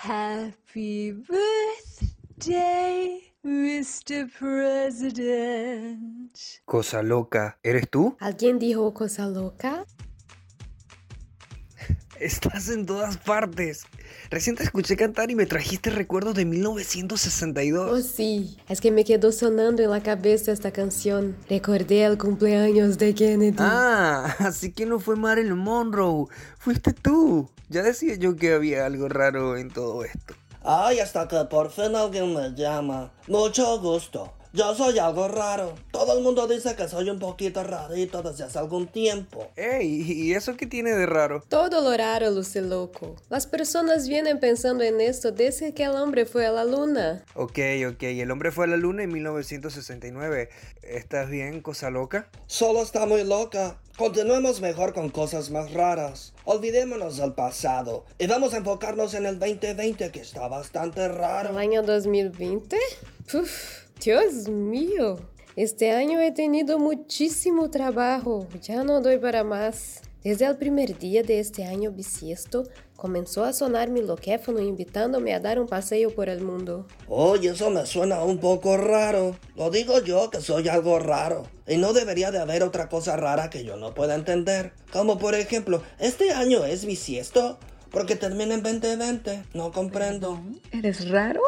Happy birthday, Mr. President. Cosa loca, ¿eres tú? ¿Alguien dijo cosa loca? Estás en todas partes. Recién te escuché cantar y me trajiste recuerdos de Oh 1962. sí, es que me quedó sonando en la cabeza esta canción. Recordé el cumpleaños de Kennedy. Ah, así que no fue Marilyn Monroe, fuiste tú. Ya decía yo que había algo raro en todo esto. Ay, hasta que por fin alguien me llama. Mucho gusto. Yo soy algo raro. Todo el mundo dice que soy un poquito rarito desde hace algún tiempo. Ey, ¿y eso qué tiene de raro? Todo lo raro luce loco. Las personas vienen pensando en esto desde que el hombre fue a la luna. Ok, ok, el hombre fue a la luna en 1969. ¿Estás bien, cosa loca? Solo está muy loca. Continuemos mejor con cosas más raras. Olvidémonos del pasado y vamos a enfocarnos en el 2020 que está bastante raro. ¿El año 2020? Uf, Dios mío. Este año he tenido muchísimo trabajo. Ya no doy para más. Desde el primer día de este año bisiesto, comenzó a sonar mi loquéfono invitándome a dar un paseo por el mundo. Oye, eso me suena un poco raro. Lo digo yo que soy algo raro. Y no debería de haber otra cosa rara que yo no pueda entender. Como por ejemplo, ¿este año es bisiesto? Porque termina en 2020. No comprendo. ¿Eres raro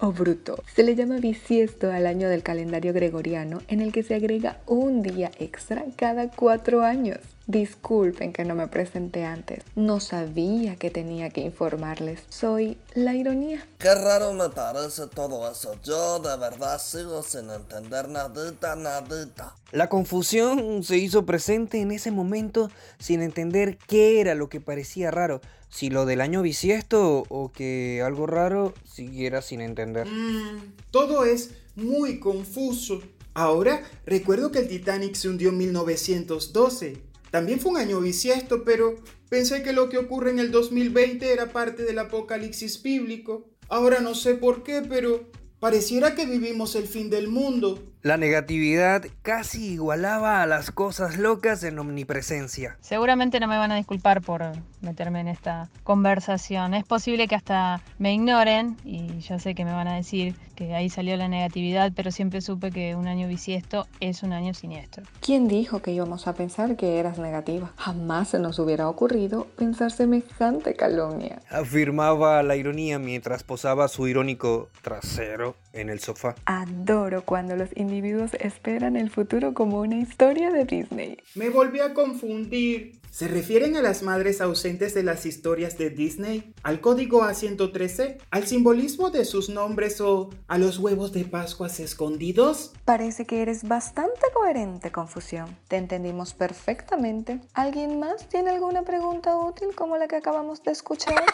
o bruto? Se le llama bisiesto al año del calendario gregoriano en el que se agrega un día extra cada cuatro años. Disculpen que no me presenté antes. No sabía que tenía que informarles. Soy la ironía. Qué raro me parece todo eso. Yo de verdad sigo sin entender nadita, nadita. La confusión se hizo presente en ese momento sin entender qué era lo que parecía raro. Si lo del año bisiesto o que algo raro siguiera sin entender. Mm, todo es muy confuso. Ahora recuerdo que el Titanic se hundió en 1912. También fue un año bisiesto, pero pensé que lo que ocurre en el 2020 era parte del apocalipsis bíblico. Ahora no sé por qué, pero pareciera que vivimos el fin del mundo. La negatividad casi igualaba a las cosas locas en omnipresencia. Seguramente no me van a disculpar por meterme en esta conversación. Es posible que hasta me ignoren y yo sé que me van a decir que ahí salió la negatividad, pero siempre supe que un año bisiesto es un año siniestro. ¿Quién dijo que íbamos a pensar que eras negativa? Jamás se nos hubiera ocurrido pensar semejante calumnia. Afirmaba la ironía mientras posaba su irónico trasero en el sofá. Adoro cuando los individuos esperan el futuro como una historia de Disney. Me volví a confundir. ¿Se refieren a las madres ausentes de las historias de Disney? ¿Al código A113? ¿Al simbolismo de sus nombres o a los huevos de Pascuas escondidos? Parece que eres bastante coherente, Confusión. Te entendimos perfectamente. ¿Alguien más tiene alguna pregunta útil como la que acabamos de escuchar?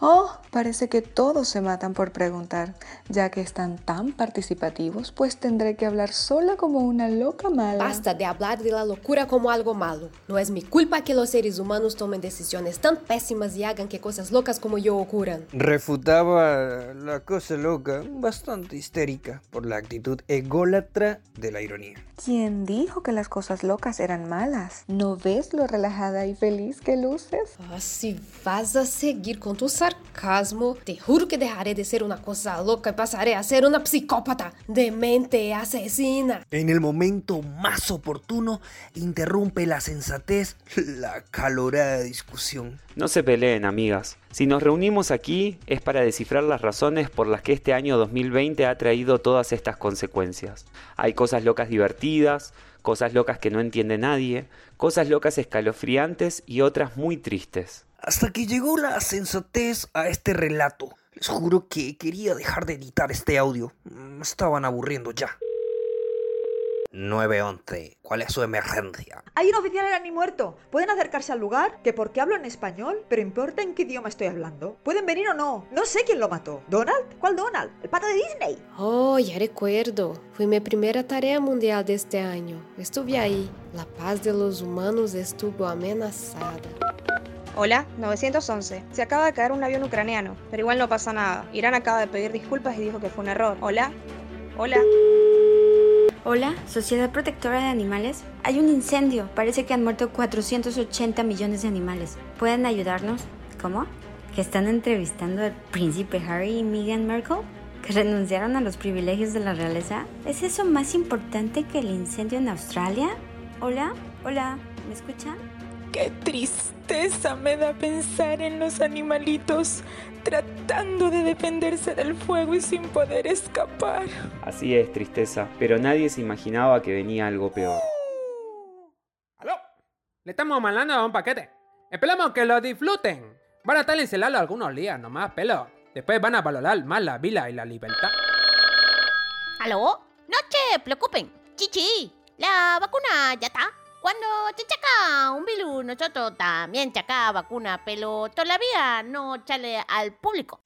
Oh, parece que todos se matan por preguntar. Ya que están tan participativos, pues tendré que hablar sola como una loca mala. Basta de hablar de la locura como algo malo. No es mi culpa que los seres humanos tomen decisiones tan pésimas y hagan que cosas locas como yo ocurran. Refutaba la cosa loca, bastante histérica, por la actitud ególatra de la ironía. ¿Quién dijo que las cosas locas eran malas? ¿No ves lo relajada y feliz que luces? Ah, si vas a seguir con tu sarcasmo, te juro que dejaré de ser una cosa loca y pasaré a ser una psicópata, demente, asesina. En el momento más oportuno, interrumpe la sensatez la calorada discusión. No se peleen, amigas. Si nos reunimos aquí es para descifrar las razones por las que este año 2020 ha traído todas estas consecuencias. Hay cosas locas divertidas, cosas locas que no entiende nadie, cosas locas escalofriantes y otras muy tristes. Hasta que llegó la sensatez a este relato. Les juro que quería dejar de editar este audio. Me estaban aburriendo ya. 911. ¿Cuál es su emergencia? Hay un oficial en mi muerto. ¿Pueden acercarse al lugar? Que porque hablo en español, pero importa en qué idioma estoy hablando. ¿Pueden venir o no? No sé quién lo mató. ¿Donald? ¿Cuál Donald? ¿El pata de Disney? Oh, ya recuerdo. Fue mi primera tarea mundial de este año. Estuve ahí. La paz de los humanos estuvo amenazada. Hola, 911. Se acaba de caer un avión ucraniano, pero igual no pasa nada. Irán acaba de pedir disculpas y dijo que fue un error. Hola. Hola. Hola, Sociedad Protectora de Animales. Hay un incendio. Parece que han muerto 480 millones de animales. ¿Pueden ayudarnos? ¿Cómo? que están entrevistando al príncipe Harry y Meghan Markle? ¿Que renunciaron a los privilegios de la realeza? ¿Es eso más importante que el incendio en Australia? Hola, hola, ¿me escuchan? Qué tristeza me da pensar en los animalitos tratando de defenderse del fuego y sin poder escapar. Así es, tristeza, pero nadie se imaginaba que venía algo peor. ¡Aló! Le estamos mandando a un paquete. Esperamos que lo disfruten. Van a estar encerrados algunos días nomás, pelo. Después van a valorar más la vida y la libertad. ¿Aló? No se preocupen. Chichi, la vacuna ya está. Cuando te chaca un virus, nosotros también chaca vacuna, pero todavía no sale al público.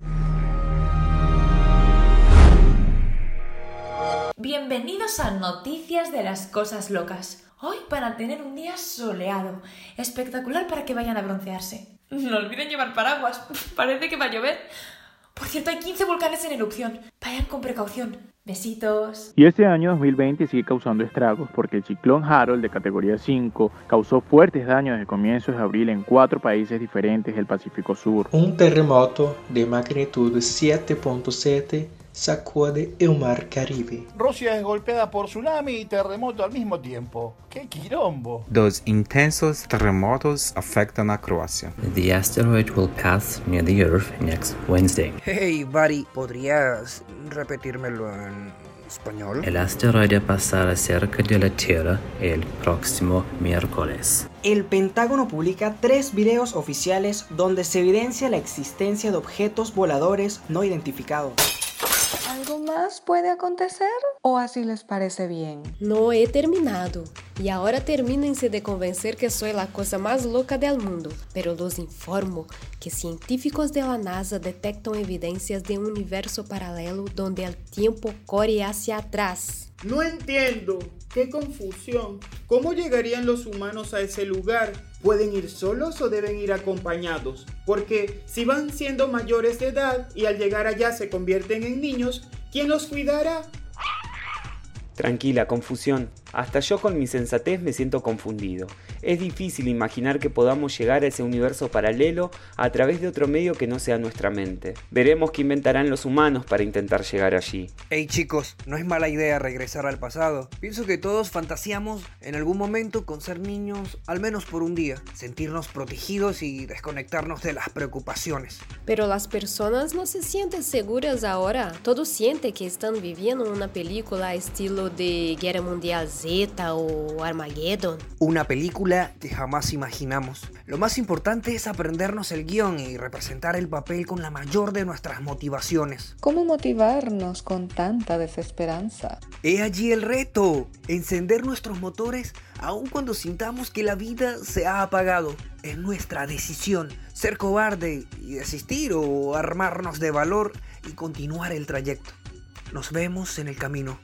Bienvenidos a Noticias de las Cosas Locas. Hoy para tener un día soleado, espectacular para que vayan a broncearse. No olviden llevar paraguas, parece que va a llover. Por cierto, hay 15 volcanes en erupción. Vayan con precaución. Besitos. Y este año 2020 sigue causando estragos porque el ciclón Harold de categoría 5 causó fuertes daños desde comienzos de abril en cuatro países diferentes del Pacífico Sur. Un terremoto de magnitud 7.7 sacude el mar Caribe. Rusia es golpeada por tsunami y terremoto al mismo tiempo. ¡Qué quilombo! Dos intensos terremotos afectan a Croacia. The asteroid will pass near the Earth next Wednesday. Hey, buddy, ¿podrías repetírmelo en español? El asteroide pasará cerca de la Tierra el próximo miércoles. El Pentágono publica tres videos oficiales donde se evidencia la existencia de objetos voladores no identificados. ¿Algo más puede acontecer? ¿O así les parece bien? No he terminado. Y ahora termínense de convencer que soy la cosa más loca del mundo. Pero los informo que científicos de la NASA detectan evidencias de un universo paralelo donde el tiempo corre hacia atrás. No entiendo. ¡Qué confusión! ¿Cómo llegarían los humanos a ese lugar? ¿Pueden ir solos o deben ir acompañados? Porque si van siendo mayores de edad y al llegar allá se convierten en niños, ¿quién los cuidará? Tranquila, confusión. Hasta yo con mi sensatez me siento confundido. Es difícil imaginar que podamos llegar a ese universo paralelo a través de otro medio que no sea nuestra mente. Veremos qué inventarán los humanos para intentar llegar allí. Hey chicos, no es mala idea regresar al pasado. Pienso que todos fantaseamos en algún momento con ser niños, al menos por un día, sentirnos protegidos y desconectarnos de las preocupaciones. Pero las personas no se sienten seguras ahora. Todos sienten que están viviendo una película estilo de Guerra Mundial Z o Armageddon. Una película que jamás imaginamos. Lo más importante es aprendernos el guion y representar el papel con la mayor de nuestras motivaciones. ¿Cómo motivarnos con tanta desesperanza? He allí el reto, encender nuestros motores aun cuando sintamos que la vida se ha apagado. Es nuestra decisión ser cobarde y desistir o armarnos de valor y continuar el trayecto. Nos vemos en el camino.